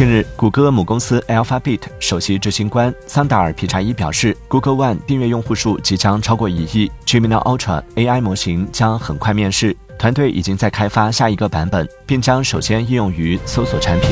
近日，谷歌母公司 Alphabet 首席执行官桑达尔皮查伊表示，Google One 订阅用户数即将超过一亿，Gemini Ultra AI 模型将很快面世，团队已经在开发下一个版本，并将首先应用于搜索产品。